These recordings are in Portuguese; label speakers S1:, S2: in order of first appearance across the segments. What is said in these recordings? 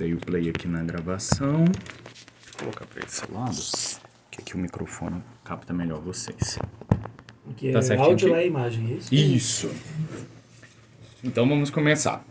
S1: Dei o play aqui na gravação. Vou colocar para esse lado, que aqui o microfone capta melhor vocês.
S2: Que
S1: Tá
S2: é
S1: certinho
S2: áudio
S1: aqui?
S2: é imagem, é isso?
S1: Isso. Então vamos começar.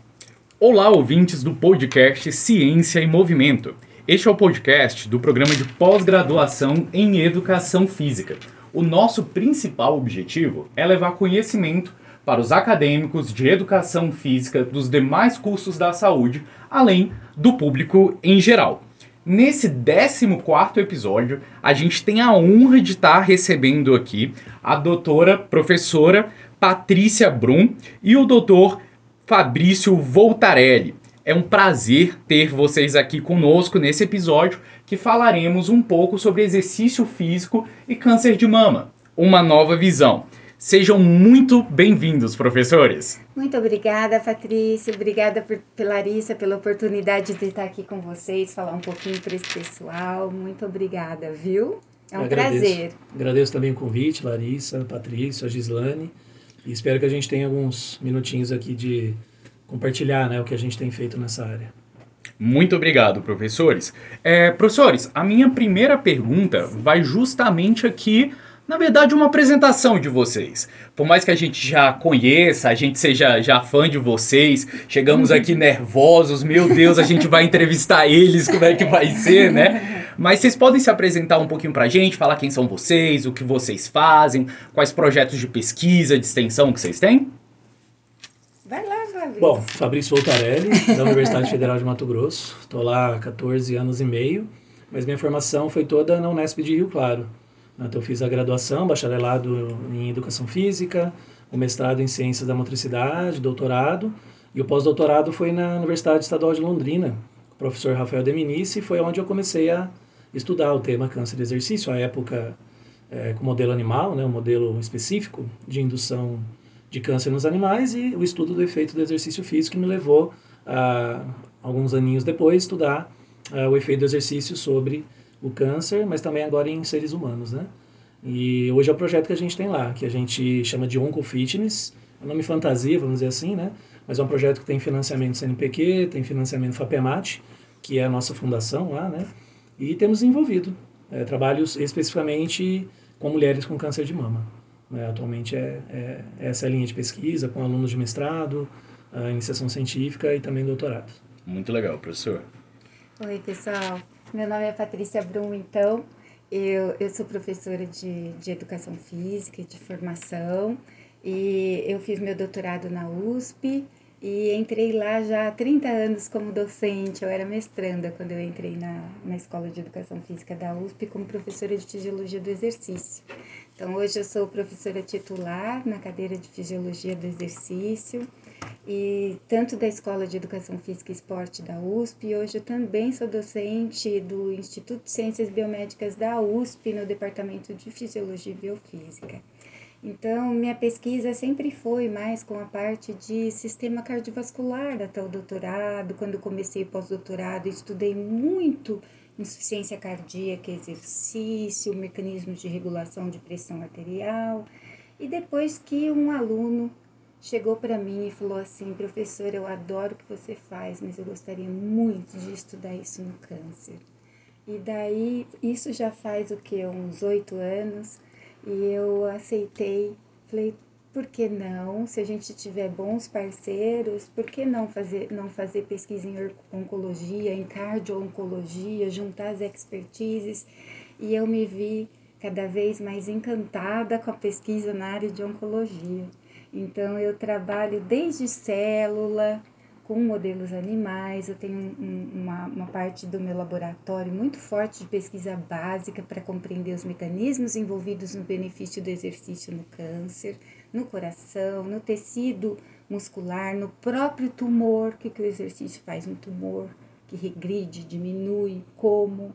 S1: Olá, ouvintes do podcast Ciência e Movimento. Este é o podcast do programa de pós-graduação em Educação Física. O nosso principal objetivo é levar conhecimento para os acadêmicos de educação física dos demais cursos da saúde, além do público em geral. Nesse 14º episódio, a gente tem a honra de estar recebendo aqui a doutora professora Patrícia Brum e o doutor Fabrício Voltarelli. É um prazer ter vocês aqui conosco nesse episódio que falaremos um pouco sobre exercício físico e câncer de mama, uma nova visão. Sejam muito bem-vindos, professores.
S3: Muito obrigada, Patrícia. Obrigada por, pela Larissa pela oportunidade de estar aqui com vocês, falar um pouquinho para esse pessoal. Muito obrigada, viu? É um
S2: Agradeço.
S3: prazer.
S2: Agradeço também o convite, Larissa, Patrícia, a Gislane. E espero que a gente tenha alguns minutinhos aqui de compartilhar né, o que a gente tem feito nessa área.
S1: Muito obrigado, professores. É, professores, a minha primeira pergunta vai justamente aqui, na verdade, uma apresentação de vocês. Por mais que a gente já conheça, a gente seja já fã de vocês, chegamos aqui nervosos, meu Deus, a gente vai entrevistar eles, como é que vai ser, né? Mas vocês podem se apresentar um pouquinho pra gente, falar quem são vocês, o que vocês fazem, quais projetos de pesquisa, de extensão que vocês têm?
S3: Vai lá, Fabrício.
S2: Bom, Fabrício Voltarelli, da Universidade Federal de Mato Grosso. Estou lá há 14 anos e meio, mas minha formação foi toda na Unesp de Rio Claro. Então, eu fiz a graduação, bacharelado em Educação Física, o mestrado em Ciências da Motricidade, doutorado, e o pós-doutorado foi na Universidade Estadual de Londrina, com o professor Rafael Deminice, foi onde eu comecei a estudar o tema câncer de exercício, à época é, com modelo animal, né, um modelo específico de indução de câncer nos animais e o estudo do efeito do exercício físico que me levou, a, alguns aninhos depois, estudar a, o efeito do exercício sobre o câncer, mas também agora em seres humanos, né? E hoje é o projeto que a gente tem lá, que a gente chama de Oncofitness, é um nome fantasia, vamos dizer assim, né? Mas é um projeto que tem financiamento CNPq, tem financiamento FAPEMAT, que é a nossa fundação lá, né? E temos desenvolvido é, trabalhos especificamente com mulheres com câncer de mama. Né? Atualmente é, é, essa é a linha de pesquisa, com alunos de mestrado, a iniciação científica e também doutorado.
S1: Muito legal, professor.
S3: Oi, pessoal. Meu nome é Patrícia Brum, então. Eu, eu sou professora de, de Educação Física e de Formação. E eu fiz meu doutorado na USP e entrei lá já há 30 anos como docente. Eu era mestranda quando eu entrei na, na Escola de Educação Física da USP como professora de Fisiologia do Exercício. Então, hoje eu sou professora titular na cadeira de Fisiologia do Exercício e tanto da Escola de Educação Física e Esporte da USP, hoje eu também sou docente do Instituto de Ciências Biomédicas da USP no Departamento de Fisiologia e Biofísica. Então, minha pesquisa sempre foi mais com a parte de sistema cardiovascular até o doutorado. Quando comecei o pós-doutorado, estudei muito insuficiência cardíaca, exercício, mecanismos de regulação de pressão arterial. E depois que um aluno chegou para mim e falou assim: professor, eu adoro o que você faz, mas eu gostaria muito de estudar isso no câncer. E daí, isso já faz o que? Uns oito anos. E eu aceitei, falei, por que não? Se a gente tiver bons parceiros, por que não fazer, não fazer pesquisa em oncologia, em cardio-oncologia, juntar as expertises? E eu me vi cada vez mais encantada com a pesquisa na área de oncologia. Então, eu trabalho desde célula, com modelos animais, eu tenho um, uma, uma parte do meu laboratório muito forte de pesquisa básica para compreender os mecanismos envolvidos no benefício do exercício no câncer, no coração, no tecido muscular, no próprio tumor, o que, que o exercício faz no tumor, que regride, diminui, como,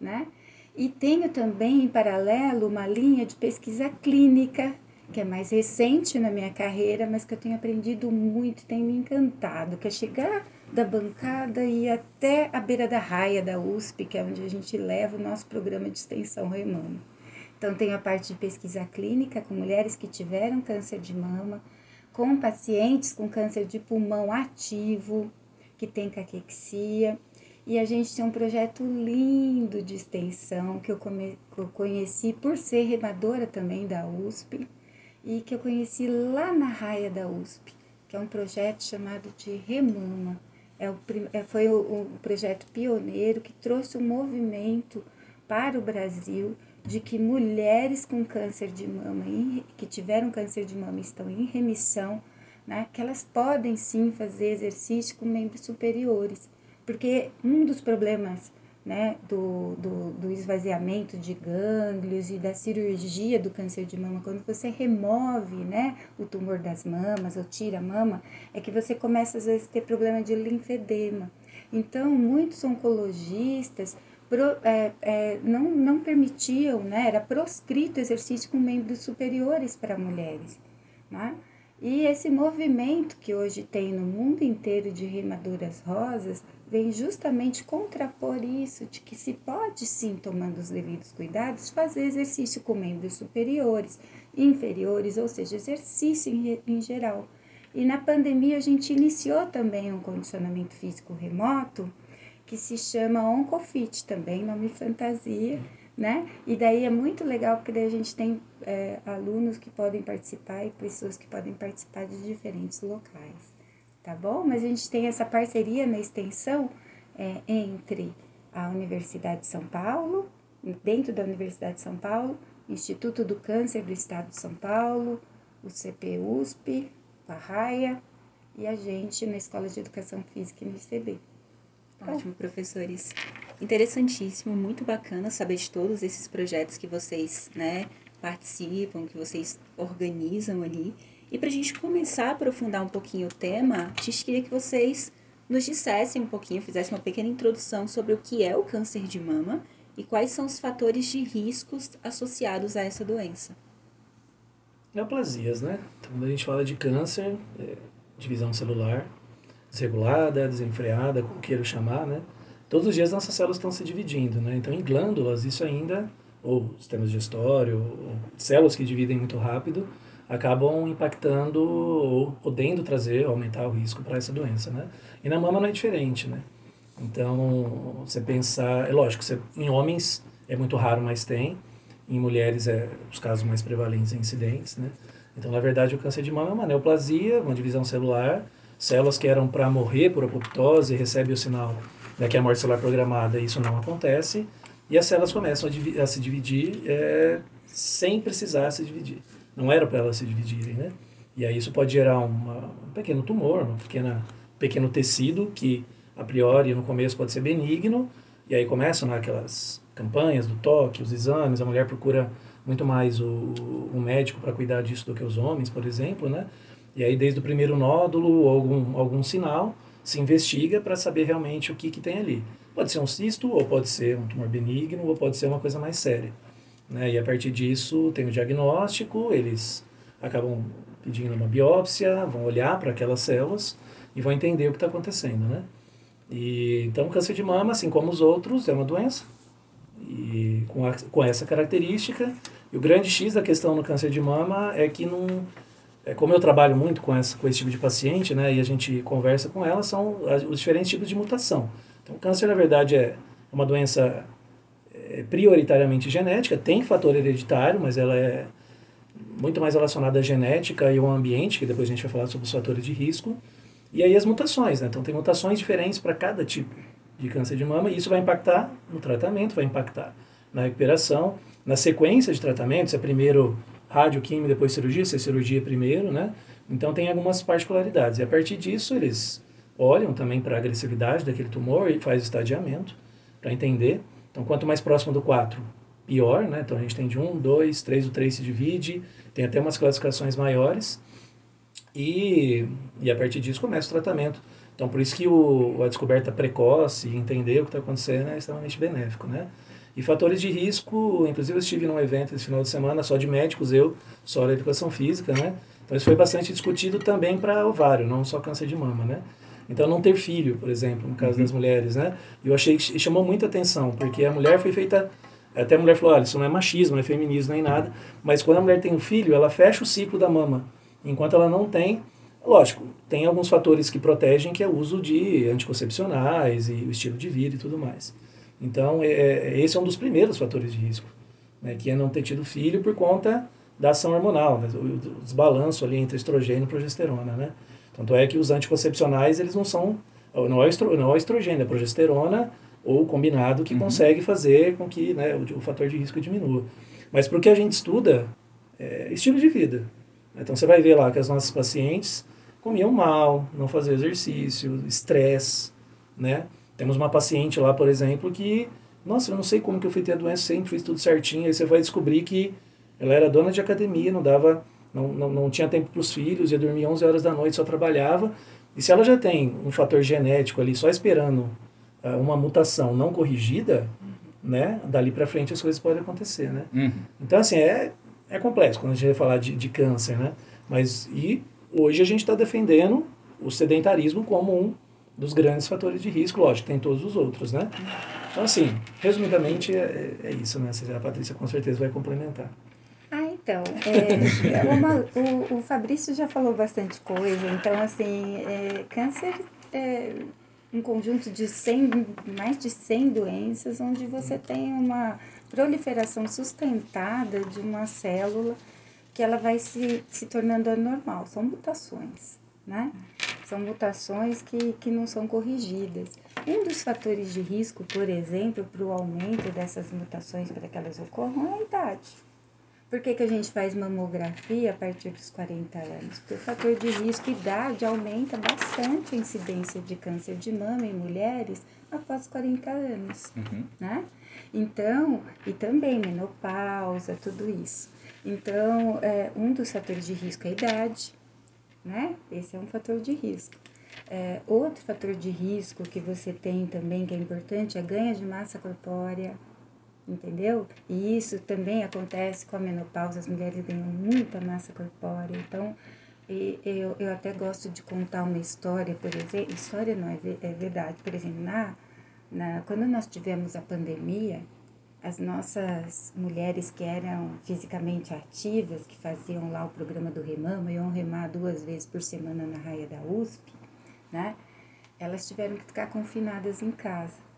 S3: né? E tenho também, em paralelo, uma linha de pesquisa clínica, que é mais recente na minha carreira, mas que eu tenho aprendido muito, tem me encantado, que é chegar da bancada e ir até a beira da raia da USP, que é onde a gente leva o nosso programa de extensão remando. Então, tenho a parte de pesquisa clínica com mulheres que tiveram câncer de mama, com pacientes com câncer de pulmão ativo, que tem caquexia, E a gente tem um projeto lindo de extensão que eu, come, que eu conheci por ser remadora também da USP e que eu conheci lá na raia da USP, que é um projeto chamado de Remama. É o, é, foi o, o projeto pioneiro que trouxe um movimento para o Brasil de que mulheres com câncer de mama, que tiveram câncer de mama estão em remissão, né, que elas podem sim fazer exercício com membros superiores. Porque um dos problemas né, do, do, do, esvaziamento de gânglios e da cirurgia do câncer de mama, quando você remove né, o tumor das mamas ou tira a mama, é que você começa às vezes a ter problema de linfedema. Então, muitos oncologistas pro, é, é, não, não permitiam, né, era proscrito exercício com membros superiores para mulheres. Né? E esse movimento que hoje tem no mundo inteiro de rimaduras rosas vem justamente contrapor isso, de que se pode sim, tomando os devidos cuidados, fazer exercício com membros superiores, inferiores, ou seja, exercício em, em geral. E na pandemia a gente iniciou também um condicionamento físico remoto, que se chama Oncofit também, nome fantasia, né? E daí é muito legal porque daí a gente tem é, alunos que podem participar e pessoas que podem participar de diferentes locais tá bom? Mas a gente tem essa parceria na extensão é, entre a Universidade de São Paulo, dentro da Universidade de São Paulo, Instituto do Câncer do Estado de São Paulo, o CPUSP, a RAIA e a gente na Escola de Educação Física no ICB.
S4: Ótimo, professores. Interessantíssimo, muito bacana saber de todos esses projetos que vocês né, participam, que vocês organizam ali. E para a gente começar a aprofundar um pouquinho o tema, a gente queria que vocês nos dissessem um pouquinho, fizessem uma pequena introdução sobre o que é o câncer de mama e quais são os fatores de riscos associados a essa doença.
S2: Neoplasias, né? Então, quando a gente fala de câncer, é, divisão celular desregulada, desenfreada, como queira chamar, né? Todos os dias nossas células estão se dividindo, né? Então, em glândulas, isso ainda, ou sistema digestório, ou células que dividem muito rápido, acabam impactando ou podendo trazer, aumentar o risco para essa doença, né? E na mama não é diferente, né? Então, você pensar, é lógico, você, em homens é muito raro, mas tem. Em mulheres é os casos mais prevalentes e incidentes, né? Então, na verdade, o câncer de mama é uma neoplasia, uma divisão celular, células que eram para morrer por apoptose recebem o sinal né, que é a morte celular programada e isso não acontece, e as células começam a, a se dividir é, sem precisar se dividir. Não era para elas se dividirem, né? E aí isso pode gerar uma, um pequeno tumor, um pequena, pequeno tecido que, a priori, no começo pode ser benigno, e aí começam né, aquelas campanhas do toque, os exames, a mulher procura muito mais o, o médico para cuidar disso do que os homens, por exemplo, né? E aí desde o primeiro nódulo algum, algum sinal, se investiga para saber realmente o que, que tem ali. Pode ser um cisto, ou pode ser um tumor benigno, ou pode ser uma coisa mais séria. Né? E a partir disso tem o diagnóstico, eles acabam pedindo uma biópsia, vão olhar para aquelas células e vão entender o que está acontecendo, né? E, então, o câncer de mama, assim como os outros, é uma doença e com, a, com essa característica. E o grande X da questão no câncer de mama é que não... É, como eu trabalho muito com, essa, com esse tipo de paciente, né, e a gente conversa com ela, são os diferentes tipos de mutação. Então, o câncer, na verdade, é uma doença é prioritariamente genética, tem fator hereditário, mas ela é muito mais relacionada à genética e ao ambiente, que depois a gente vai falar sobre os fatores de risco. E aí as mutações, né? Então tem mutações diferentes para cada tipo de câncer de mama e isso vai impactar no tratamento, vai impactar na recuperação, na sequência de tratamento, se é primeiro radioquímio, depois cirurgia, se é cirurgia primeiro, né? Então tem algumas particularidades. E a partir disso eles olham também para a agressividade daquele tumor e faz estadiamento para entender. Então, quanto mais próximo do 4, pior, né? Então, a gente tem de 1, 2, 3, o 3 se divide, tem até umas classificações maiores, e, e a partir disso começa o tratamento. Então, por isso que o, a descoberta precoce e entender o que está acontecendo é extremamente benéfico, né? E fatores de risco, inclusive eu estive num evento esse final de semana só de médicos, eu, só da educação física, né? Então isso foi bastante discutido também para ovário, não só câncer de mama, né? Então, não ter filho, por exemplo, no caso uhum. das mulheres, né? Eu achei que chamou muita atenção, porque a mulher foi feita. Até a mulher falou: olha, isso não é machismo, não é feminismo nem nada, mas quando a mulher tem um filho, ela fecha o ciclo da mama. Enquanto ela não tem, Lógico, tem alguns fatores que protegem, que é o uso de anticoncepcionais e o estilo de vida e tudo mais. Então, é, é, esse é um dos primeiros fatores de risco, né, que é não ter tido filho por conta da ação hormonal, né, o desbalanço ali entre estrogênio e progesterona, né? Tanto é que os anticoncepcionais, eles não são, não é, estro, não é estrogênio, é progesterona ou combinado que uhum. consegue fazer com que né, o, o, fator de risco diminua. Mas para o que a gente estuda, é estilo de vida. Então você vai ver lá que as nossas pacientes comiam mal, não faziam exercício, estresse, né? Temos uma paciente lá, por exemplo, que, nossa, eu não sei como que eu fui ter a doença, sempre fiz tudo certinho, aí você vai descobrir que ela era dona de academia, não dava, não, não, não tinha tempo para os filhos, ia dormir 11 horas da noite, só trabalhava. E se ela já tem um fator genético ali, só esperando uh, uma mutação não corrigida, né, dali para frente as coisas podem acontecer, né? Uhum. Então, assim, é, é complexo quando a gente vai falar de, de câncer, né? Mas, e hoje a gente está defendendo o sedentarismo como um dos grandes fatores de risco, lógico, tem todos os outros, né? Então, assim, resumidamente é, é isso, né? A Patrícia com certeza vai complementar.
S3: Então, é, uma, o, o Fabrício já falou bastante coisa, então, assim, é, câncer é um conjunto de 100, mais de 100 doenças, onde você tem uma proliferação sustentada de uma célula que ela vai se, se tornando anormal, são mutações, né? São mutações que, que não são corrigidas. Um dos fatores de risco, por exemplo, para o aumento dessas mutações para que elas ocorram é a idade. Por que, que a gente faz mamografia a partir dos 40 anos? Porque o fator de risco idade aumenta bastante a incidência de câncer de mama em mulheres após 40 anos, uhum. né? Então, e também menopausa, tudo isso. Então, é, um dos fatores de risco é a idade, né? Esse é um fator de risco. É, outro fator de risco que você tem também, que é importante, é ganho de massa corpórea, entendeu? E isso também acontece com a menopausa, as mulheres ganham muita massa corpórea. Então, eu, eu até gosto de contar uma história, por exemplo, história não, é, é verdade. Por exemplo, na, na, quando nós tivemos a pandemia, as nossas mulheres que eram fisicamente ativas, que faziam lá o programa do Remama, iam remar duas vezes por semana na raia da USP, né? Elas tiveram que ficar confinadas em casa.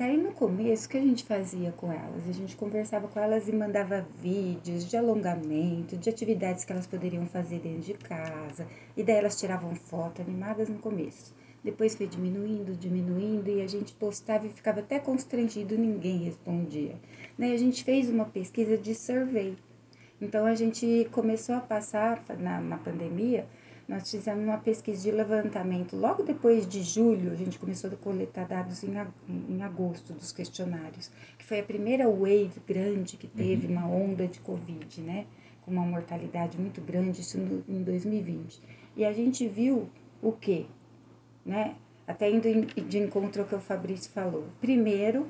S3: Daí no começo, o que a gente fazia com elas? A gente conversava com elas e mandava vídeos de alongamento, de atividades que elas poderiam fazer dentro de casa. E daí elas tiravam foto animadas no começo. Depois foi diminuindo, diminuindo, e a gente postava e ficava até constrangido, ninguém respondia. Daí a gente fez uma pesquisa de survey. Então a gente começou a passar na, na pandemia, nós fizemos uma pesquisa de levantamento. Logo depois de julho, a gente começou a coletar dados em, agosto dos questionários, que foi a primeira wave grande que teve uhum. uma onda de Covid, né? Com uma mortalidade muito grande, isso no, em 2020. E a gente viu o quê? né? Até indo de encontro ao que o Fabrício falou. Primeiro,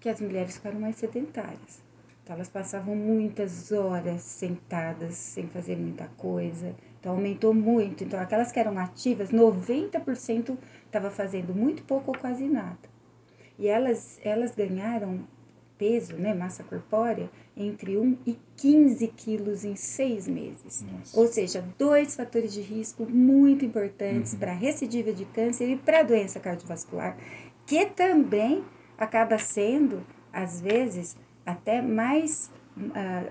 S3: que as mulheres ficaram mais sedentárias. Então, elas passavam muitas horas sentadas, sem fazer muita coisa. Então, aumentou muito. Então, aquelas que eram ativas, 90% estava fazendo muito pouco ou quase nada. E elas, elas ganharam peso, né, massa corpórea, entre 1 e 15 quilos em seis meses. Nossa. Ou seja, dois fatores de risco muito importantes uhum. para recidiva de câncer e para doença cardiovascular, que também acaba sendo, às vezes, até mais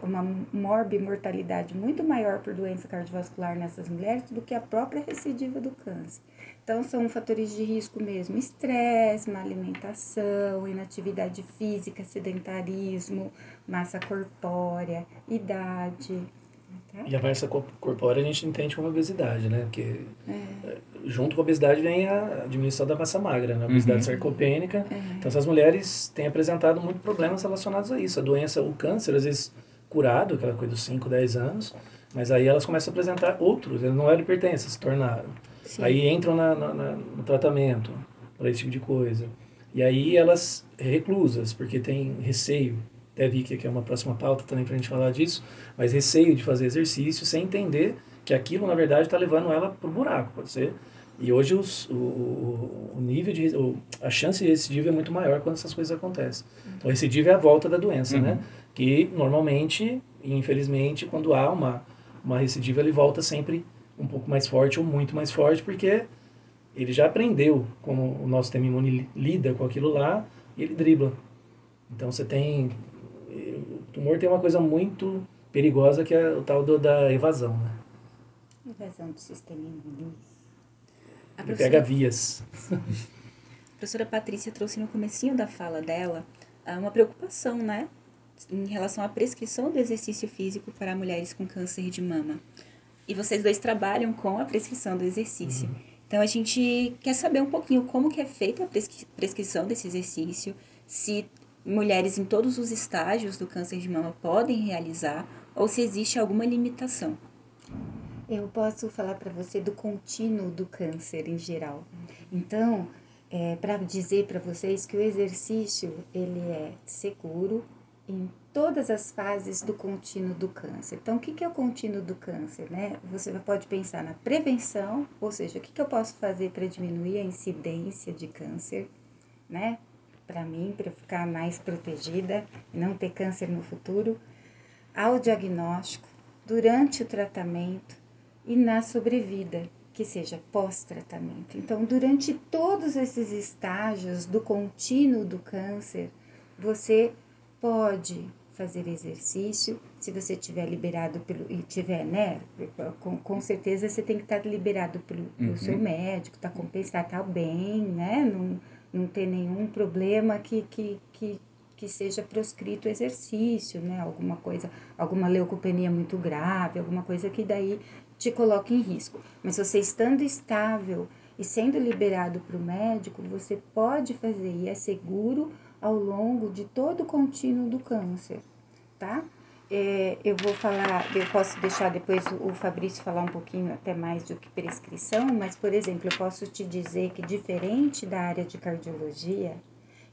S3: uma morbimortalidade muito maior por doença cardiovascular nessas mulheres do que a própria recidiva do câncer. Então, são fatores de risco mesmo: estresse, má alimentação, inatividade física, sedentarismo, massa corpórea, idade.
S2: Tá? E a massa corpórea a gente entende como obesidade, né? Porque é. é. junto com a obesidade vem a diminuição da massa magra, né? A obesidade uhum. sarcopênica. É. Então, essas mulheres têm apresentado muitos problemas relacionados a isso. A doença, o câncer, às vezes curado, aquela coisa dos 5, 10 anos, mas aí elas começam a apresentar outros, elas não eram hipertensas, se tornaram. Sim. Aí entram na, na, na, no tratamento para esse tipo de coisa. E aí elas reclusas, porque tem receio. Até vi que é uma próxima pauta também para a gente falar disso, mas receio de fazer exercício sem entender que aquilo, na verdade, está levando ela para o buraco, pode ser. E hoje os, o, o nível de. O, a chance de recidiva é muito maior quando essas coisas acontecem. Então, recidiva é a volta da doença, né? uhum. né? Que normalmente, infelizmente, quando há uma, uma recidiva, ele volta sempre um pouco mais forte ou muito mais forte, porque ele já aprendeu como o nosso sistema imune lida com aquilo lá e ele dribla. Então você tem. O tumor tem uma coisa muito perigosa que é o tal do, da evasão, né?
S3: Evasão do sistema imune.
S2: A ele pega vias.
S4: A professora Patrícia trouxe no comecinho da fala dela ah, uma preocupação, né? Em relação à prescrição do exercício físico para mulheres com câncer de mama. E vocês dois trabalham com a prescrição do exercício. Uhum. Então a gente quer saber um pouquinho como que é feita a prescrição desse exercício, se mulheres em todos os estágios do câncer de mama podem realizar ou se existe alguma limitação.
S3: Eu posso falar para você do contínuo do câncer em geral. Então, é, para dizer para vocês que o exercício ele é seguro em todas as fases do contínuo do câncer. Então, o que, que é o contínuo do câncer? Né? Você pode pensar na prevenção, ou seja, o que, que eu posso fazer para diminuir a incidência de câncer, né? Para mim, para ficar mais protegida e não ter câncer no futuro, ao diagnóstico, durante o tratamento e na sobrevida, que seja pós-tratamento. Então, durante todos esses estágios do contínuo do câncer, você pode fazer exercício, se você tiver liberado pelo e tiver, né, com, com certeza você tem que estar liberado pelo, pelo uhum. seu médico, tá compensado, tá bem, né, não, não ter nenhum problema que, que, que, que seja proscrito exercício, né, alguma coisa, alguma leucopenia muito grave, alguma coisa que daí te coloque em risco. Mas você estando estável e sendo liberado para o médico, você pode fazer e é seguro ao longo de todo o contínuo do câncer, tá? É, eu vou falar, eu posso deixar depois o Fabrício falar um pouquinho até mais do que prescrição, mas, por exemplo, eu posso te dizer que diferente da área de cardiologia,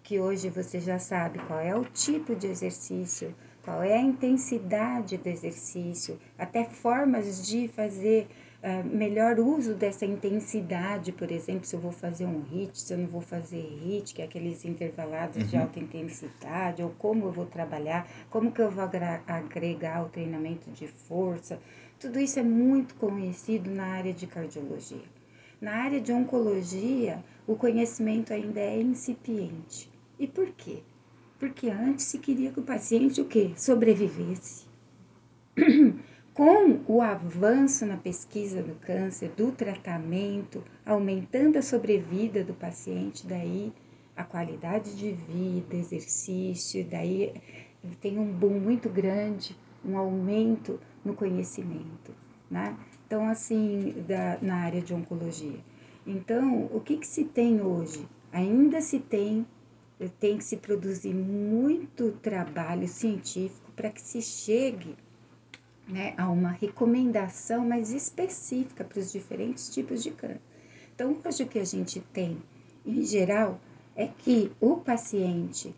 S3: que hoje você já sabe qual é o tipo de exercício, qual é a intensidade do exercício, até formas de fazer uh, melhor uso dessa intensidade, por exemplo, se eu vou fazer um HIT, se eu não vou fazer HIT, que é aqueles intervalados uhum. de alta intensidade, ou como eu vou trabalhar, como que eu vou agregar o treinamento de força. Tudo isso é muito conhecido na área de cardiologia. Na área de oncologia, o conhecimento ainda é incipiente. E por quê? Porque antes se queria que o paciente o quê? Sobrevivesse. Com o avanço na pesquisa do câncer, do tratamento, aumentando a sobrevida do paciente, daí a qualidade de vida, exercício, daí tem um boom muito grande, um aumento no conhecimento, né? Então, assim, da, na área de oncologia. Então, o que, que se tem hoje? Ainda se tem, tem que se produzir muito trabalho científico para que se chegue né, a uma recomendação mais específica para os diferentes tipos de câncer. Então, hoje o que a gente tem, em geral, é que o paciente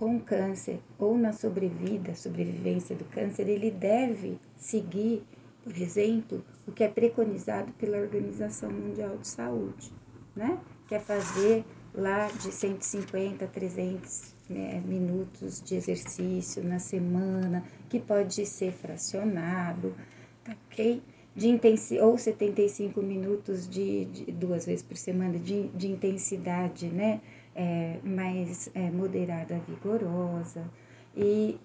S3: com câncer ou na sobrevida, sobrevivência do câncer, ele deve seguir, por exemplo, o que é preconizado pela Organização Mundial de Saúde, né? Que é fazer lá de 150 a 300 né, minutos de exercício na semana, que pode ser fracionado, tá ok? De intensi ou 75 minutos de, de duas vezes por semana de, de intensidade, né? É, mais é, moderada, vigorosa. E,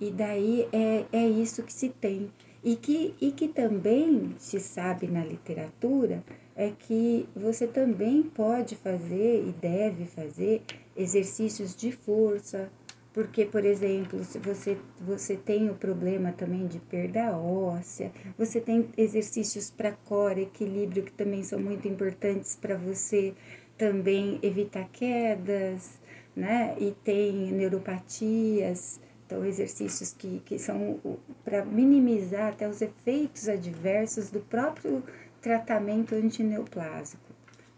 S3: e daí é, é isso que se tem. E que, e que também se sabe na literatura é que você também pode fazer e deve fazer exercícios de força, porque, por exemplo, se você, você tem o problema também de perda óssea, você tem exercícios para core, equilíbrio, que também são muito importantes para você também evitar quedas, né? E tem neuropatias, então, exercícios que, que são para minimizar até os efeitos adversos do próprio tratamento antineoplásico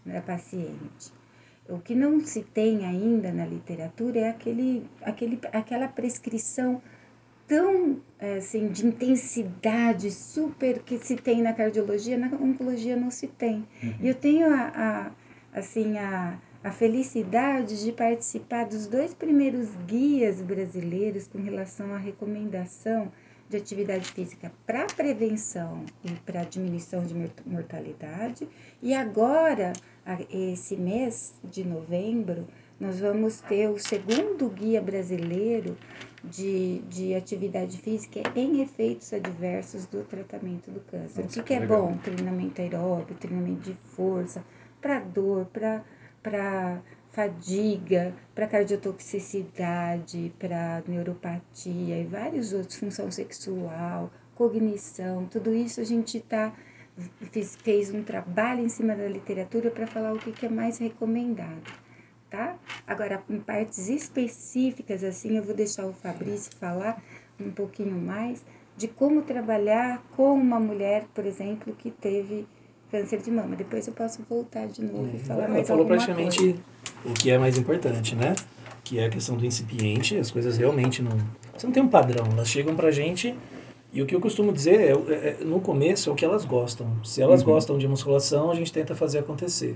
S3: da paciente. O que não se tem ainda na literatura é aquele, aquele, aquela prescrição tão assim de intensidade super que se tem na cardiologia, na oncologia não se tem. Uhum. E eu tenho a, a assim a a felicidade de participar dos dois primeiros guias brasileiros com relação à recomendação de atividade física para prevenção e para diminuição de mortalidade. E agora, esse mês de novembro, nós vamos ter o segundo guia brasileiro de, de atividade física em efeitos adversos do tratamento do câncer. Nossa, o que, que é legal. bom? Treinamento aeróbico, treinamento de força, para dor, para fadiga, para cardiotoxicidade, para neuropatia e vários outros, função sexual, cognição, tudo isso a gente tá, fez, fez um trabalho em cima da literatura para falar o que, que é mais recomendado tá? Agora, em partes específicas, assim, eu vou deixar o Fabrício falar um pouquinho mais de como trabalhar com uma mulher, por exemplo, que teve câncer de mama. Depois eu posso voltar de novo e falar Ela mais falou
S2: praticamente
S3: coisa.
S2: o que é mais importante, né? Que é a questão do incipiente, as coisas realmente não... Você não tem um padrão, elas chegam pra gente... E o que eu costumo dizer é, é, é no começo é o que elas gostam. Se elas uhum. gostam de musculação, a gente tenta fazer acontecer.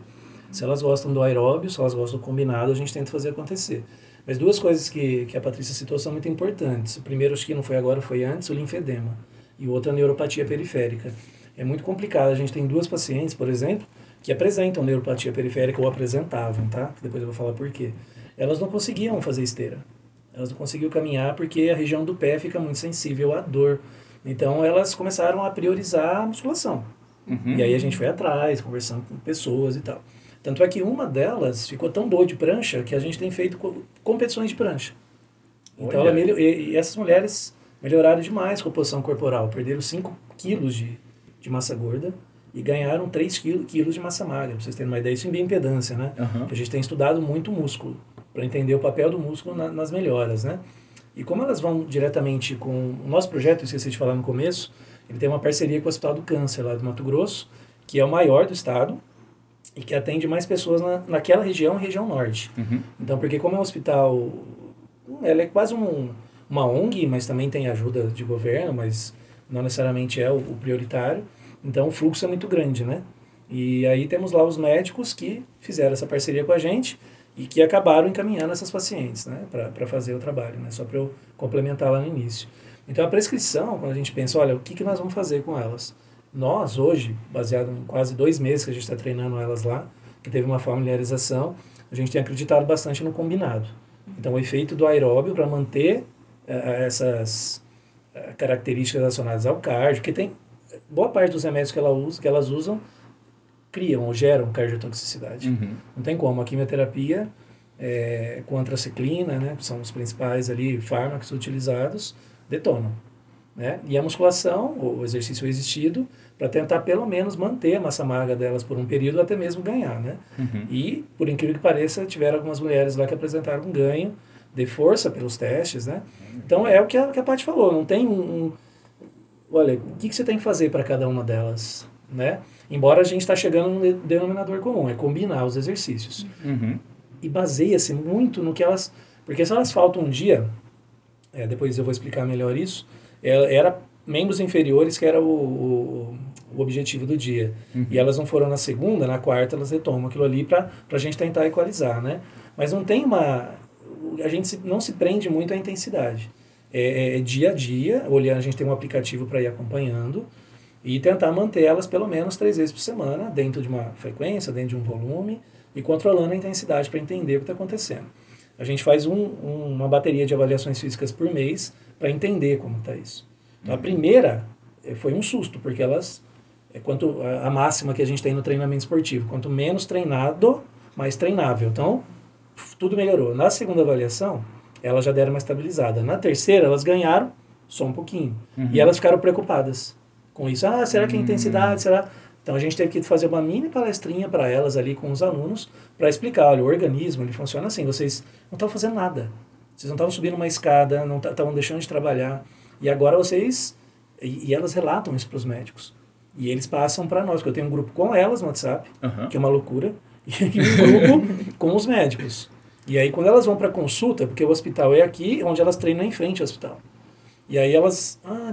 S2: Se elas gostam do aeróbio, se elas gostam do combinado, a gente tenta fazer acontecer. Mas duas coisas que, que a Patrícia citou são muito importantes. O primeiro, acho que não foi agora, foi antes, o linfedema. E o outro, a neuropatia periférica. É muito complicado. A gente tem duas pacientes, por exemplo, que apresentam neuropatia periférica ou apresentavam, tá? Depois eu vou falar por quê. Elas não conseguiam fazer esteira. Elas não conseguiam caminhar porque a região do pé fica muito sensível à dor. Então elas começaram a priorizar a musculação. Uhum. E aí a gente foi atrás, conversando com pessoas e tal. Tanto é que uma delas ficou tão boa de prancha que a gente tem feito competições de prancha. Então, melhor, e, e, essas mulheres melhoraram demais a composição corporal. Perderam 5 quilos de, de massa gorda e ganharam 3 quilos de massa magra. Pra vocês terem uma ideia, isso em bioimpedância, né? Uhum. A gente tem estudado muito músculo para entender o papel do músculo na, nas melhoras, né? E como elas vão diretamente com o nosso projeto, eu esqueci de falar no começo, ele tem uma parceria com o Hospital do Câncer lá do Mato Grosso, que é o maior do estado, e que atende mais pessoas na, naquela região, região norte. Uhum. Então, porque como é um hospital, ela é quase um, uma ONG, mas também tem ajuda de governo, mas não necessariamente é o, o, prioritário. Então, o fluxo é muito grande, né? E aí temos lá os médicos que fizeram essa parceria com a gente e que acabaram encaminhando essas pacientes, né? Para fazer o trabalho, né? Só para eu complementar lá no início. Então, a prescrição, quando a gente pensa, olha, o que, que nós vamos fazer com elas? nós, hoje, baseado em quase dois meses que a gente está treinando elas lá, que teve uma familiarização, a gente tem acreditado bastante no combinado. Então, o efeito do aeróbio para manter uh, essas características relacionadas ao cardio, que tem boa parte dos remédios que, ela usa, que elas usam criam ou geram cardiotoxicidade. Uhum. Não tem como. A quimioterapia é, com antraciclina, né, que são os principais ali fármacos utilizados, detonam. Né? E a musculação, o exercício existido, para tentar pelo menos manter a massa magra delas por um período, até mesmo ganhar. Né? Uhum. E, por incrível que pareça, tiveram algumas mulheres lá que apresentaram um ganho de força pelos testes. Né? Então, é o que a, que a Paty falou, não tem um, um olha, o que, que você tem que fazer para cada uma delas, né? Embora a gente está chegando num denominador comum, é combinar os exercícios. Uhum. E baseia-se muito no que elas... Porque se elas faltam um dia, é, depois eu vou explicar melhor isso, era membros inferiores que era o, o, o objetivo do dia. Uhum. E elas não foram na segunda, na quarta elas retomam aquilo ali para a gente tentar equalizar, né? Mas não tem uma... A gente não se prende muito à intensidade. É, é, é dia a dia, olhando, a gente tem um aplicativo para ir acompanhando e tentar manter elas pelo menos três vezes por semana, dentro de uma frequência, dentro de um volume e controlando a intensidade para entender o que está acontecendo. A gente faz um, um, uma bateria de avaliações físicas por mês para entender como está isso. Então, a uhum. primeira eh, foi um susto, porque elas, é quanto a, a máxima que a gente tem no treinamento esportivo, quanto menos treinado, mais treinável. Então, tudo melhorou. Na segunda avaliação, elas já deram uma estabilizada. Na terceira, elas ganharam só um pouquinho. Uhum. E elas ficaram preocupadas com isso. Ah, será que a uhum. intensidade, será... Então a gente teve que fazer uma mini palestrinha para elas ali com os alunos para explicar, olha, o organismo ele funciona assim, vocês não estão fazendo nada. Vocês não estavam subindo uma escada, não estavam deixando de trabalhar. E agora vocês e, e elas relatam isso para os médicos. E eles passam para nós, porque eu tenho um grupo com elas no WhatsApp, uhum. que é uma loucura, e um grupo com os médicos. E aí quando elas vão para consulta, porque o hospital é aqui, onde elas treinam em frente ao hospital. E aí elas ah,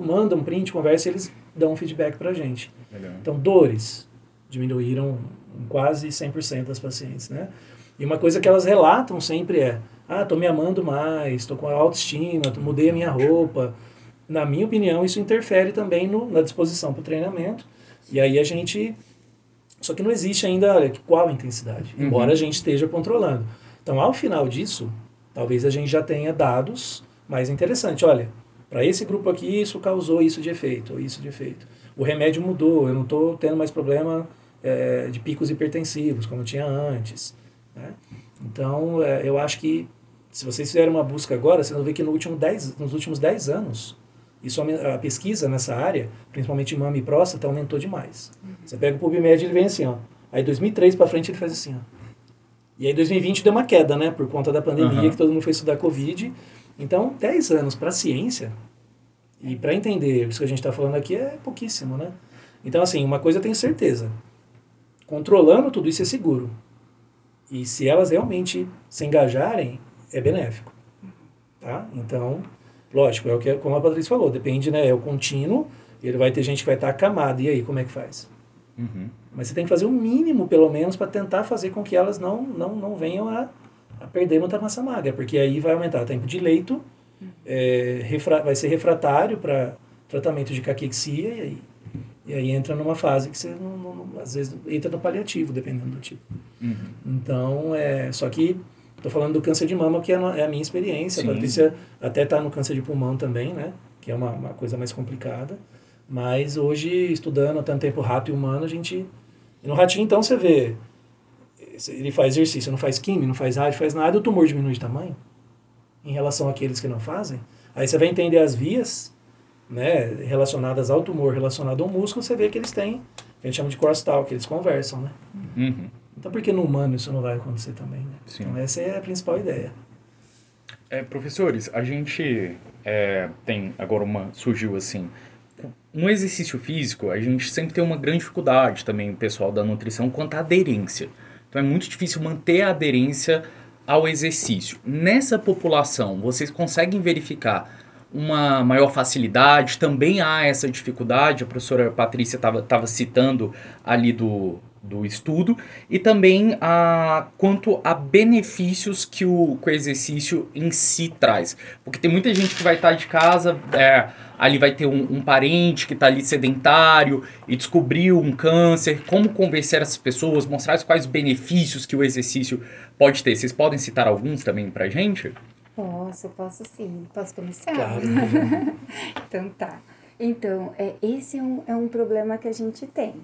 S2: mandam um print, conversa e eles dão um feedback para a gente. Legal. Então, dores diminuíram em quase 100% das pacientes, né? E uma coisa que elas relatam sempre é, ah, tô me amando mais, tô com autoestima, tô, mudei a minha roupa. na minha opinião, isso interfere também no, na disposição para o treinamento. E aí a gente. Só que não existe ainda qual intensidade, uhum. embora a gente esteja controlando. Então, ao final disso, talvez a gente já tenha dados mais interessantes. Olha, para esse grupo aqui, isso causou isso de efeito, ou isso de efeito. O remédio mudou, eu não estou tendo mais problema é, de picos hipertensivos, como tinha antes. Né? Então, é, eu acho que se vocês fizerem uma busca agora, vocês vão ver que no último dez, nos últimos 10 anos, isso, a pesquisa nessa área, principalmente mama e próstata, aumentou demais. Uhum. Você pega o PubMed, ele vem assim, ó. Aí 2003 para frente ele faz assim, ó. E aí 2020 deu uma queda, né? Por conta da pandemia, uhum. que todo mundo foi estudar Covid. Então, 10 anos para a ciência e para entender isso que a gente está falando aqui é pouquíssimo, né? Então, assim, uma coisa eu tenho certeza. Controlando tudo isso é seguro. E se elas realmente se engajarem, é benéfico. Tá? Então, lógico, é o que como a Patrícia falou, depende, né? É o contínuo, ele vai ter gente que vai estar acamada. E aí, como é que faz? Uhum. Mas você tem que fazer o mínimo, pelo menos, para tentar fazer com que elas não, não, não venham a, a perder muita massa magra, porque aí vai aumentar o tempo de leito, é, refra, vai ser refratário para tratamento de caquexia, e aí, e aí entra numa fase que você, não, não, às vezes, entra no paliativo, dependendo do tipo. Uhum. Então, é, só que estou falando do câncer de mama, que é, é a minha experiência. Sim. A Patrícia até está no câncer de pulmão também, né? Que é uma, uma coisa mais complicada. Mas hoje, estudando há tanto tempo rato e humano, a gente. No ratinho, então, você vê. Ele faz exercício, não faz química, não faz rádio, faz nada, o tumor diminui de tamanho em relação àqueles que não fazem. Aí você vai entender as vias né, relacionadas ao tumor, relacionado ao músculo, você vê que eles têm, a gente chama de crosstalk, que eles conversam, né? Uhum. Então por que no humano isso não vai acontecer também? Né? Então essa é a principal ideia.
S1: É, professores, a gente é, tem agora uma surgiu assim no exercício físico, a gente sempre tem uma grande dificuldade também, o pessoal da nutrição, quanto à aderência. Então é muito difícil manter a aderência ao exercício. Nessa população, vocês conseguem verificar uma maior facilidade? Também há essa dificuldade, a professora Patrícia estava citando ali do, do estudo, e também a, quanto a benefícios que o, que o exercício em si traz. Porque tem muita gente que vai estar de casa. É, ali vai ter um, um parente que está ali sedentário e descobriu um câncer, como convencer essas pessoas, mostrar quais benefícios que o exercício pode ter. Vocês podem citar alguns também para gente?
S3: Posso, posso sim. Posso começar?
S2: Claro.
S3: então tá. Então, é, esse é um, é um problema que a gente tem.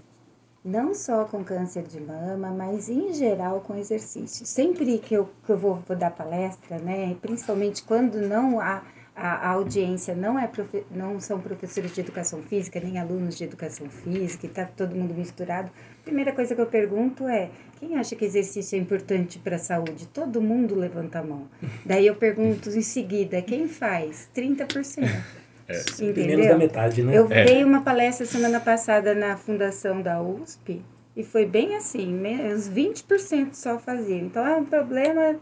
S3: Não só com câncer de mama, mas em geral com exercício. Sempre que eu, que eu vou, vou dar palestra, né, principalmente quando não há a, a audiência não, é profe, não são professores de educação física, nem alunos de educação física, está todo mundo misturado. Primeira coisa que eu pergunto é: quem acha que exercício é importante para a saúde? Todo mundo levanta a mão. Daí eu pergunto em seguida: quem faz? 30%.
S2: É. Menos da metade, né?
S3: Eu é. dei uma palestra semana passada na fundação da USP e foi bem assim, uns 20% só faziam. Então é um problema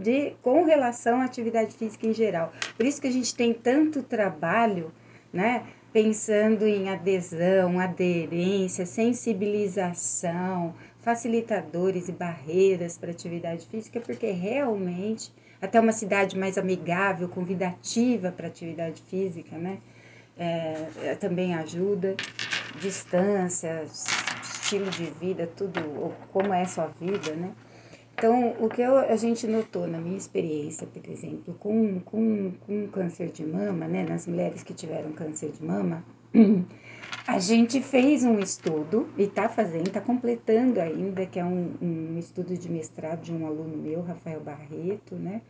S3: de, com relação à atividade física em geral. Por isso que a gente tem tanto trabalho, né? Pensando em adesão, aderência, sensibilização, facilitadores e barreiras para atividade física, porque realmente até uma cidade mais amigável, convidativa para atividade física, né? É, também ajuda. Distância, estilo de vida, tudo, como é sua vida, né? Então, o que eu, a gente notou na minha experiência, por exemplo, com, com, com câncer de mama, né, nas mulheres que tiveram câncer de mama, a gente fez um estudo, e está fazendo, está completando ainda, que é um, um estudo de mestrado de um aluno meu, Rafael Barreto, né?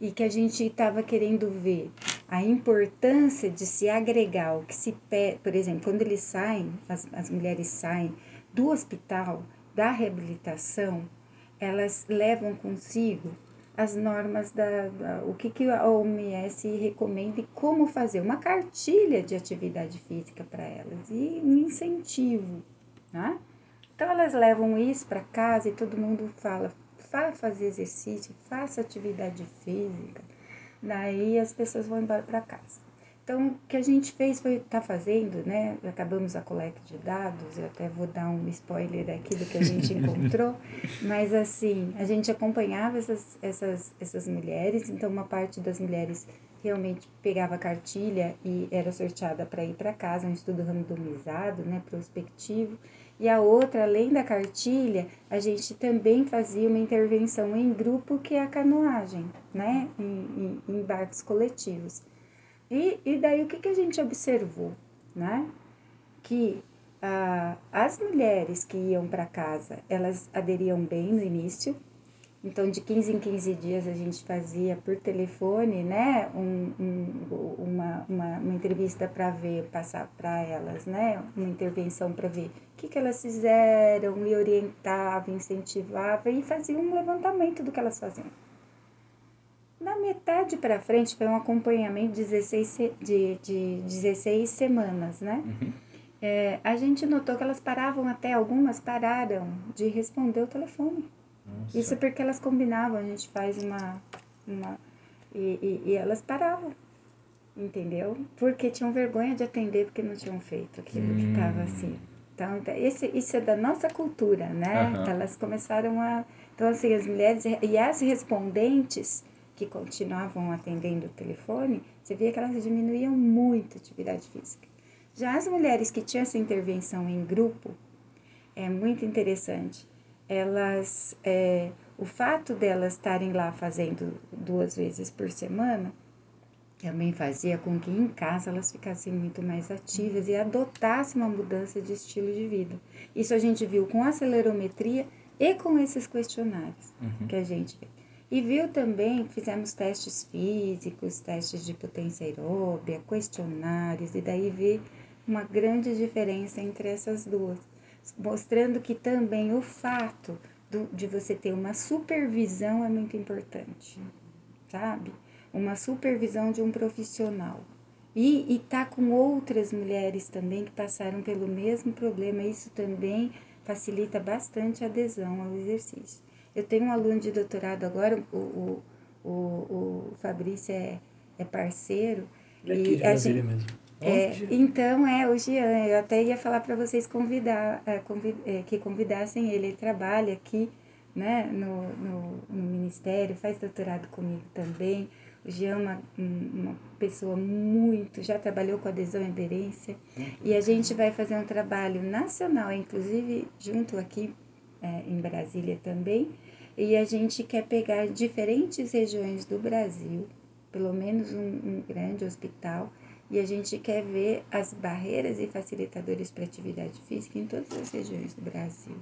S3: E que a gente estava querendo ver a importância de se agregar o que se pede, por exemplo, quando eles saem, as, as mulheres saem do hospital, da reabilitação, elas levam consigo as normas da, da, o que, que a OMS recomenda e como fazer uma cartilha de atividade física para elas e um incentivo, né? Então elas levam isso para casa e todo mundo fala, vá fazer exercício, faça atividade física. Daí as pessoas vão embora para casa. Então, o que a gente fez foi estar tá fazendo, né? Acabamos a coleta de dados, eu até vou dar um spoiler aqui do que a gente encontrou, mas assim, a gente acompanhava essas, essas, essas mulheres, então uma parte das mulheres realmente pegava a cartilha e era sorteada para ir para casa, um estudo randomizado, né, prospectivo. E a outra, além da cartilha, a gente também fazia uma intervenção em grupo, que é a canoagem, né, em, em, em barcos coletivos. E, e daí o que, que a gente observou, né? Que ah, as mulheres que iam para casa, elas aderiam bem no início, então, de 15 em 15 dias a gente fazia por telefone, né, um, um, uma, uma, uma entrevista para ver, passar para elas, né, uma intervenção para ver o que, que elas fizeram e orientava, incentivava e fazia um levantamento do que elas faziam. Na metade para frente foi um acompanhamento de 16, de, de 16 semanas, né? Uhum. É, a gente notou que elas paravam até, algumas pararam de responder o telefone. Nossa. Isso porque elas combinavam, a gente faz uma. uma e, e, e, elas paravam, entendeu? Porque tinham vergonha de atender porque não tinham feito aquilo hum. que estava assim. Então, esse, isso é da nossa cultura, né? Uhum. Elas começaram a. Então, assim, as mulheres. E as respondentes que continuavam atendendo o telefone, você via que elas diminuíam muito a atividade física. Já as mulheres que tinham essa intervenção em grupo, é muito interessante elas, é, o fato delas estarem lá fazendo duas vezes por semana, também fazia com que em casa elas ficassem muito mais ativas e adotassem uma mudança de estilo de vida. Isso a gente viu com a acelerometria e com esses questionários uhum. que a gente vê. E viu também, fizemos testes físicos, testes de potência aeróbia, questionários, e daí vê uma grande diferença entre essas duas mostrando que também o fato do, de você ter uma supervisão é muito importante, sabe? Uma supervisão de um profissional. E estar tá com outras mulheres também que passaram pelo mesmo problema, isso também facilita bastante a adesão ao exercício. Eu tenho um aluno de doutorado agora, o, o, o, Fabrício é, é parceiro.
S2: Ele é aqui de Brasília mesmo
S3: é, então, é, o Jean, eu até ia falar para vocês convidar, é, convid, é, que convidassem ele, ele trabalha aqui né, no, no, no, Ministério, faz doutorado comigo também. O Jean é uma, uma pessoa muito, já trabalhou com adesão e aderência, e a gente vai fazer um trabalho nacional, inclusive junto aqui é, em Brasília também, e a gente quer pegar diferentes regiões do Brasil, pelo menos um, um grande hospital, e a gente quer ver as barreiras e facilitadores para atividade física em todas as regiões do Brasil,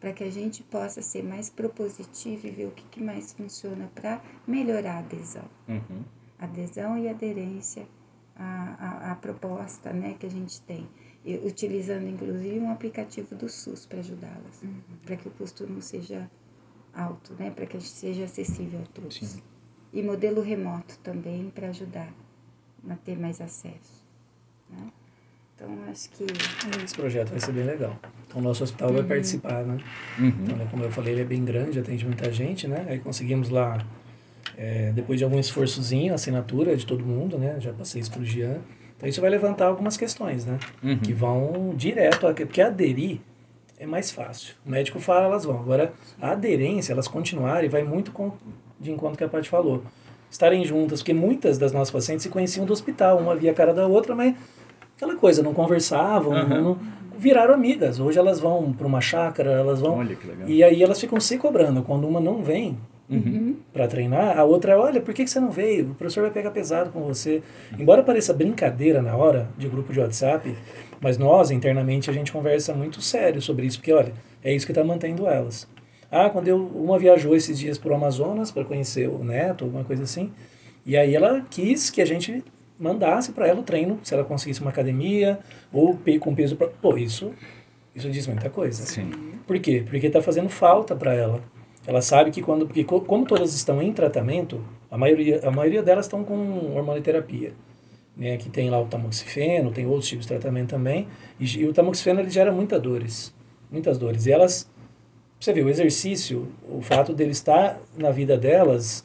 S3: para que a gente possa ser mais propositivo e ver o que, que mais funciona para melhorar a adesão. Uhum. Adesão e aderência à, à, à, proposta né, que a gente tem. E, utilizando inclusive um aplicativo do SUS para ajudá-las, uhum. para que o custo não seja alto, né, para que seja acessível a todos. Sim. E modelo remoto também para ajudar a ter mais acesso. Né? Então, acho que.
S2: Esse projeto vai ser bem legal. Então, o nosso hospital uhum. vai participar, né? Uhum. Então, né, como eu falei, ele é bem grande, atende muita gente, né? Aí conseguimos lá, é, depois de algum esforçozinho, assinatura de todo mundo, né? Já passei isso pro Jean. Então, isso vai levantar algumas questões, né? Uhum. Que vão direto, a, porque aderir é mais fácil. O médico fala, elas vão. Agora, a aderência, elas continuarem, vai muito com, de encontro que a Paty falou estarem juntas, porque muitas das nossas pacientes se conheciam do hospital, uma via a cara da outra, mas aquela coisa, não conversavam, uhum. não, não, viraram amigas. Hoje elas vão para uma chácara, elas vão.
S1: Olha que legal.
S2: E aí elas ficam se cobrando. Quando uma não vem uhum. para treinar, a outra, olha, por que, que você não veio? O professor vai pegar pesado com você. Embora pareça brincadeira na hora de grupo de WhatsApp, mas nós, internamente, a gente conversa muito sério sobre isso, porque, olha, é isso que está mantendo elas. Ah, quando eu, uma viajou esses dias para o Amazonas para conhecer o neto, alguma coisa assim, e aí ela quis que a gente mandasse para ela o treino, se ela conseguisse uma academia, ou com peso para... Pô, isso, isso diz muita coisa.
S1: Sim.
S2: Por quê? Porque está fazendo falta para ela. Ela sabe que quando... Porque como todas estão em tratamento, a maioria, a maioria delas estão com hormonoterapia. Né, que tem lá o tamoxifeno, tem outros tipos de tratamento também, e, e o tamoxifeno ele gera muitas dores, muitas dores. E elas você vê, o exercício, o fato dele estar na vida delas,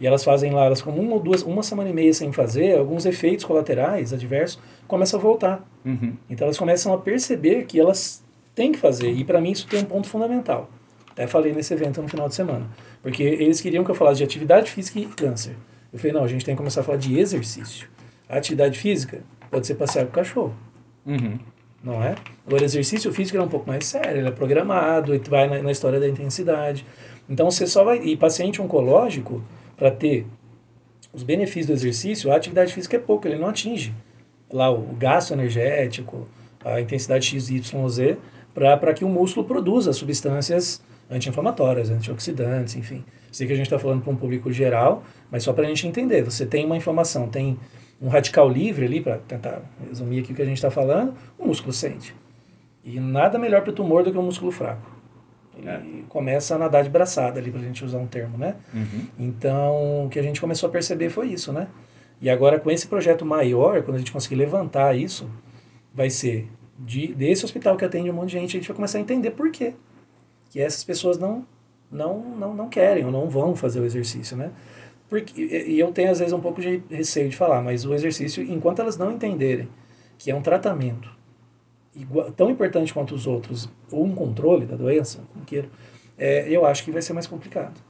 S2: e elas fazem lá, elas como uma ou duas, uma semana e meia sem fazer, alguns efeitos colaterais adversos começam a voltar. Uhum. Então elas começam a perceber que elas têm que fazer, e para mim isso tem um ponto fundamental. Até falei nesse evento no final de semana, porque eles queriam que eu falasse de atividade física e câncer. Eu falei, não, a gente tem que começar a falar de exercício. A atividade física pode ser passear com o cachorro,
S1: Uhum.
S2: não é? Agora, exercício físico é um pouco mais sério, ele é programado, e vai na, na história da intensidade. Então, você só vai... E paciente oncológico, para ter os benefícios do exercício, a atividade física é pouco, ele não atinge lá o gasto energético, a intensidade XYZ, para que o músculo produza substâncias anti-inflamatórias, antioxidantes, enfim. Sei que a gente está falando para um público geral, mas só para a gente entender. Você tem uma inflamação, tem um radical livre ali, para tentar resumir aqui o que a gente está falando, o músculo sente. E nada melhor para o tumor do que um músculo fraco. Ele
S1: É.
S2: começa a nadar de braçada ali, para a gente usar um termo, né?
S1: Uhum.
S2: Então, o que a gente começou a perceber foi isso, né? E agora, com esse projeto maior, quando a gente conseguir levantar isso, vai ser de, desse hospital que atende um monte de gente, a gente vai começar a entender por quê. Que essas pessoas não, não, não, não querem ou não vão fazer o exercício, né? Porque, e eu tenho, às vezes, um pouco de receio de falar, mas o exercício, enquanto elas não entenderem que é um tratamento igual, tão importante quanto os outros, ou um controle da doença, como queira, é, eu acho que vai ser mais complicado.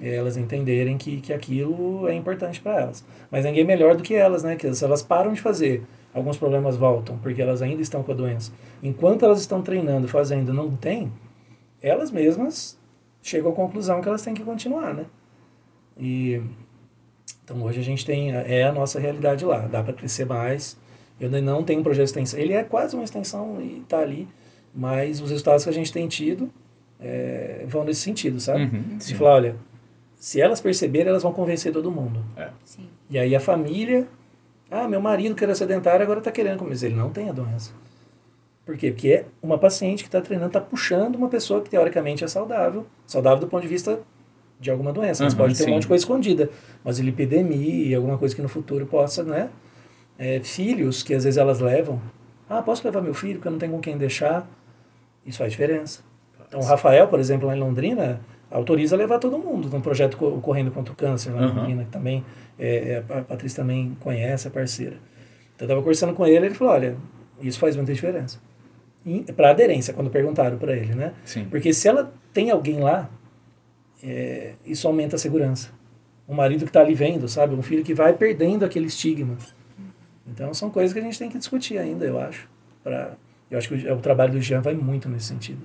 S2: É elas entenderem que, que aquilo é importante para elas. Mas ninguém melhor do que elas, né? Que se elas param de fazer, alguns problemas voltam, porque elas ainda estão com a doença. Enquanto elas estão treinando, fazendo, não tem, elas mesmas chegam à conclusão que elas têm que continuar, né? E então hoje a gente tem é a nossa realidade lá, dá para crescer mais. Eu ainda não tenho um projeto de extensão, ele é quase uma extensão e está ali, mas os resultados que a gente tem tido é, vão nesse sentido, sabe?
S1: Uhum.
S2: De falar, olha, se elas perceberem, elas vão convencer todo mundo.
S4: Sim.
S2: E aí a família, ah, meu marido que era sedentário agora está querendo comer, mas ele não tem a doença. Por quê? Porque é uma paciente que está treinando, está puxando uma pessoa que teoricamente é saudável, saudável do ponto de vista de alguma doença, mas
S1: Uhum,
S2: pode ter
S1: sim.
S2: um monte de coisa escondida, mas lipidemia, alguma coisa que no futuro possa, né? É, filhos que às vezes elas levam, ah, posso levar meu filho porque eu não tenho com quem deixar? Isso faz diferença. Então o Rafael, por exemplo, lá em Londrina, autoriza a levar todo mundo num projeto co- correndo contra o câncer lá em
S1: Uhum.
S2: Londrina, que também é, é, a Patrícia também conhece, é parceira. Então eu estava conversando com ele, ele falou, olha, isso faz muita diferença. Para aderência, quando perguntaram para ele, né?
S1: Sim.
S2: Porque se ela tem alguém lá, é, isso aumenta a segurança. Um marido que está ali vendo, sabe? Um filho que vai perdendo aquele estigma. Então são coisas que a gente tem que discutir ainda, eu acho. Pra, eu acho que o, o trabalho do Jean vai muito nesse sentido.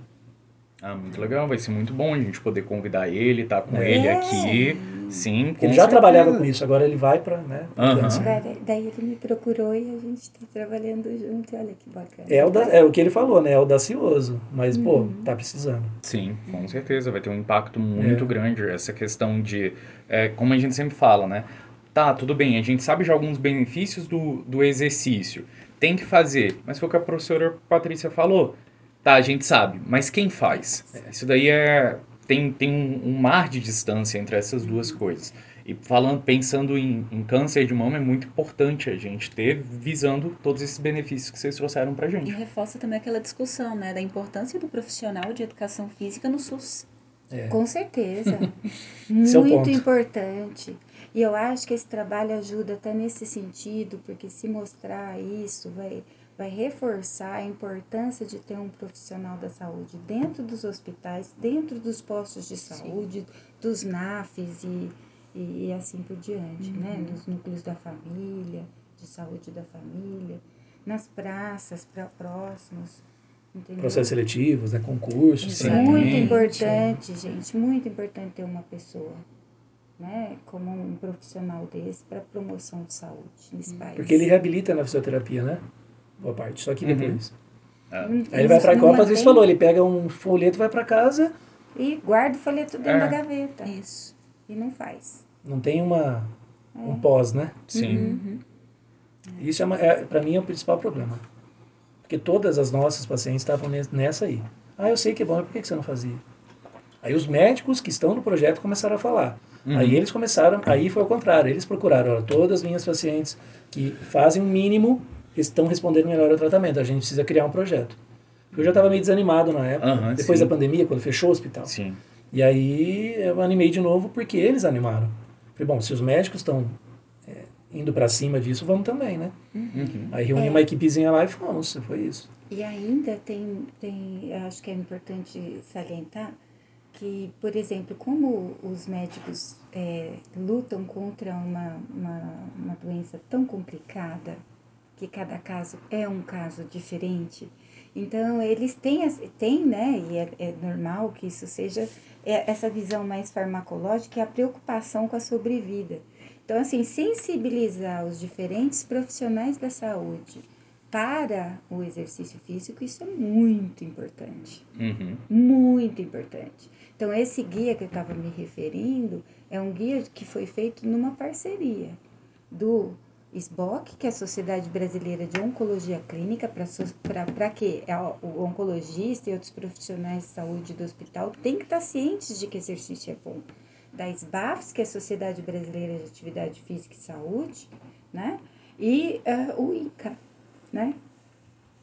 S1: Ah, muito legal, vai ser muito bom a gente poder convidar ele, estar com
S2: É.
S1: ele aqui. Sim,
S2: ele já
S1: certeza.
S2: trabalhava com isso, agora ele vai para né, pra.
S3: Agora, daí ele me procurou e a gente está trabalhando junto. Olha que bacana.
S2: É o, da- é o que ele falou, né? É audacioso. Mas, pô, tá precisando.
S1: Sim, com certeza, vai ter um impacto muito
S2: É.
S1: grande essa questão de, é, como a gente sempre fala, né? Tá, tudo bem, a gente sabe já alguns benefícios do, do exercício, tem que fazer, mas foi o que a professora Patrícia falou. Tá, a gente sabe, mas quem faz? Isso daí é, tem, tem um, um mar de distância entre essas duas coisas. E falando, pensando em, em câncer de mama, é muito importante a gente ter, visando todos esses benefícios que vocês trouxeram pra
S4: E
S1: gente.
S4: reforça também aquela discussão, né, da importância do profissional de educação física no SUS.
S2: É.
S3: Com certeza.
S2: É
S3: Muito
S2: ponto.
S3: importante. E eu acho que esse trabalho ajuda até nesse sentido, porque se mostrar isso vai, vai reforçar a importância de ter um profissional da saúde dentro dos hospitais, dentro dos postos de saúde, dos NAFs e, e, e assim por diante, né? Dos núcleos da família, de saúde da família, nas praças pra próximos. Entendeu?
S2: Processos seletivos, né? Concursos.
S1: Sim.
S3: Muito
S1: Sim.
S3: importante, gente, muito importante ter uma pessoa, né, como um profissional desse para promoção de saúde nesse país.
S2: Porque ele reabilita na fisioterapia, né? Boa parte. Só que
S1: Uhum.
S2: depois.
S3: Não-
S2: Aí ele vai pra
S3: não
S2: Copa, a Patrícia
S3: mantém-
S2: falou, ele pega um folheto, vai pra casa,
S3: E guarda o folheto dentro
S1: É.
S3: da gaveta.
S4: Isso.
S3: E não faz.
S2: não tem uma,
S3: É.
S2: um pós, né?
S1: Sim.
S4: Uhum.
S2: Isso é, uma- é para mim é o principal problema. Porque todas as nossas pacientes estavam nes- nessa aí. Ah, eu sei que é bom, mas por que que você não fazia? Aí os médicos que estão no projeto começaram a falar.
S1: Uhum.
S2: Aí eles começaram, aí foi ao contrário, eles procuraram, olha, todas as minhas pacientes que fazem o mínimo estão respondendo melhor ao tratamento, a gente precisa criar um projeto. Eu já estava meio desanimado na época,
S1: Aham,
S2: depois
S1: sim.
S2: da pandemia, quando fechou o hospital.
S1: Sim.
S2: E aí eu animei de novo porque eles animaram. Falei, bom, se os médicos estão é, indo para cima disso, vamos também, né?
S1: Uhum.
S2: Aí reuni
S3: É.
S2: uma equipezinha lá e fomos, foi isso.
S3: E ainda tem, tem, acho que é importante salientar, que, por exemplo, como os médicos é, lutam contra uma, uma, uma doença tão complicada, que cada caso é um caso diferente, então eles têm, têm né, e é, é normal que isso seja é, essa visão mais farmacológica e a preocupação com a sobrevida. Então, assim, sensibilizar os diferentes profissionais da saúde para o exercício físico, isso é muito importante.
S1: Uhum.
S3: Muito importante. Então, esse guia que eu estava me referindo é um guia que foi feito numa parceria do SBOC, que é a Sociedade Brasileira de Oncologia Clínica, para que o oncologista e outros profissionais de saúde do hospital têm que estar cientes de que exercício é bom. Da SBAFS, que é a Sociedade Brasileira de Atividade Física e Saúde, né? E uh, o INCA, né?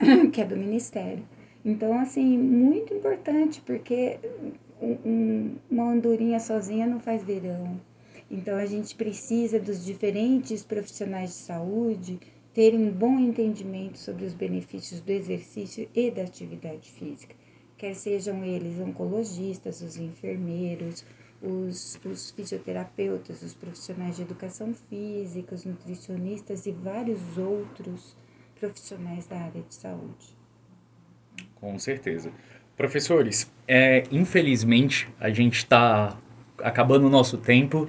S3: que é do Ministério. Então, assim, muito importante, porque um, um, uma andorinha sozinha não faz verão. Então, a gente precisa dos diferentes profissionais de saúde terem um bom entendimento sobre os benefícios do exercício e da atividade física, quer sejam eles oncologistas, os enfermeiros, os, os fisioterapeutas, os profissionais de educação física, os nutricionistas e vários outros profissionais da área de saúde.
S1: Com certeza. Professores, é, infelizmente a gente está acabando o nosso tempo.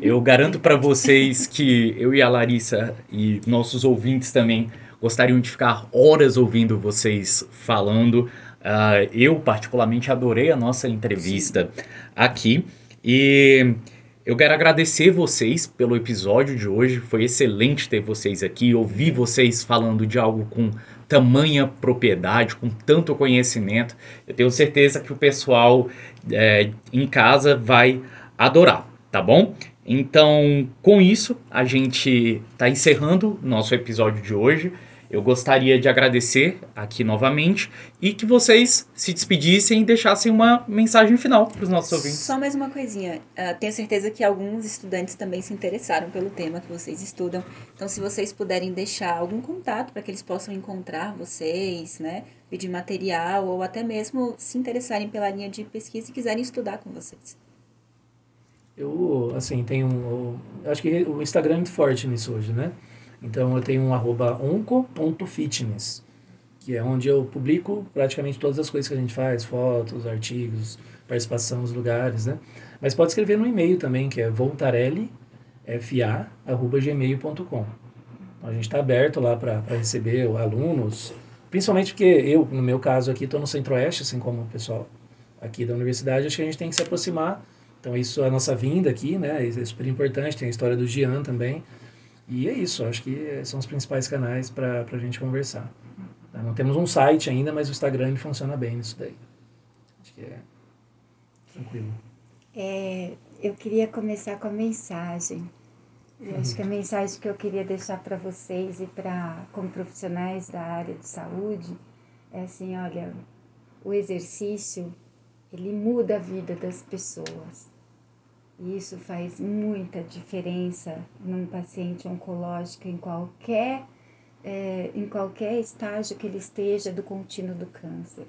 S1: Eu garanto para vocês que eu e a Larissa e nossos ouvintes também gostariam de ficar horas ouvindo vocês falando. Uh, eu, particularmente, adorei a nossa entrevista Sim. aqui. E eu quero agradecer vocês pelo episódio de hoje. Foi excelente ter vocês aqui, ouvir vocês falando de algo com tamanha propriedade, com tanto conhecimento. Eu tenho certeza que o pessoal é, em casa vai adorar, tá bom? Então, com isso, a gente está encerrando nosso episódio de hoje. Eu gostaria de agradecer aqui novamente e que vocês se despedissem e deixassem uma mensagem final para os nossos ouvintes.
S4: Só mais uma coisinha. Uh, tenho certeza que alguns estudantes também se interessaram pelo tema que vocês estudam. Então, se vocês puderem deixar algum contato para que eles possam encontrar vocês, né? Pedir material ou até mesmo se interessarem pela linha de pesquisa e quiserem estudar com vocês.
S2: Eu, assim, tenho. Eu acho que o Instagram é muito forte nisso hoje, né? Então eu tenho um arroba onco.fitness, que é onde eu publico praticamente todas as coisas que a gente faz, fotos, artigos, participação nos lugares, né? Mas pode escrever no e-mail também, que é voltarelli.fa.gmail.com. Então, a gente está aberto lá para receber alunos, principalmente porque eu, no meu caso aqui, estou no Centro-Oeste, assim como o pessoal aqui da universidade, acho que a gente tem que se aproximar. Então isso é a nossa vinda aqui, né? É super importante, tem a história do Gian também. E é isso, acho que são os principais canais para a gente conversar. Tá? Não temos um site ainda, mas o Instagram funciona bem nisso daí. Acho que é tranquilo.
S3: É, eu queria começar com a mensagem. Eu acho que a mensagem que eu queria deixar para vocês e para como profissionais da área de saúde é assim, olha, o exercício ele muda a vida das pessoas. E isso faz muita diferença num paciente oncológico em qualquer, é, em qualquer estágio que ele esteja do contínuo do câncer.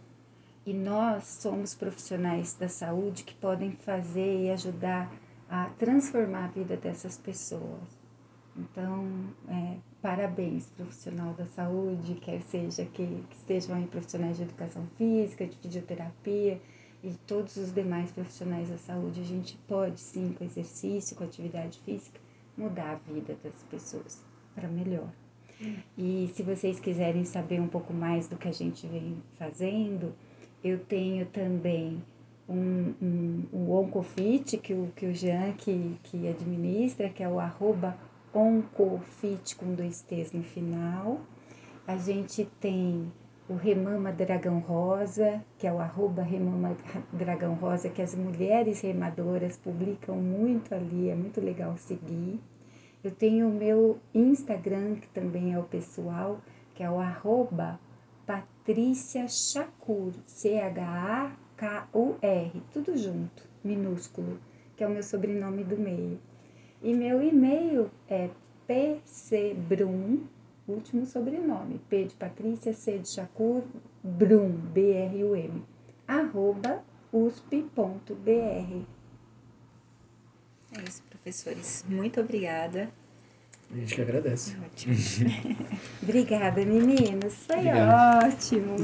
S3: E nós somos profissionais da saúde que podem fazer e ajudar a transformar a vida dessas pessoas. Então, é, parabéns, profissional da saúde, quer seja que, que estejam aí profissionais de educação física, de fisioterapia, e todos os demais profissionais da saúde, a gente pode sim, com exercício, com atividade física, mudar a vida das pessoas para melhor. E se vocês quiserem saber um pouco mais do que a gente vem fazendo, eu tenho também um, um, um Oncofit, que o, que o Jean que, que administra, que é o arroba Oncofit com dois T's no final. A gente tem o Remama Dragão Rosa, que é o arroba Remama Dragão Rosa, que as mulheres remadoras publicam muito ali, é muito legal seguir. Eu tenho o meu Instagram, que também é o pessoal, que é o arroba Patrícia Chacur, C-H-A-K-U-R, tudo junto, minúsculo, que é o meu sobrenome do meio. E meu e-mail é pcbrum, último sobrenome, P de Patrícia, C de Chacur, Brum, B-R-U-M, arroba
S4: É isso, professores. Muito obrigada.
S2: A gente que agradece.
S4: Ótimo.
S3: Obrigada, meninos. Foi
S1: Obrigado.
S3: ótimo.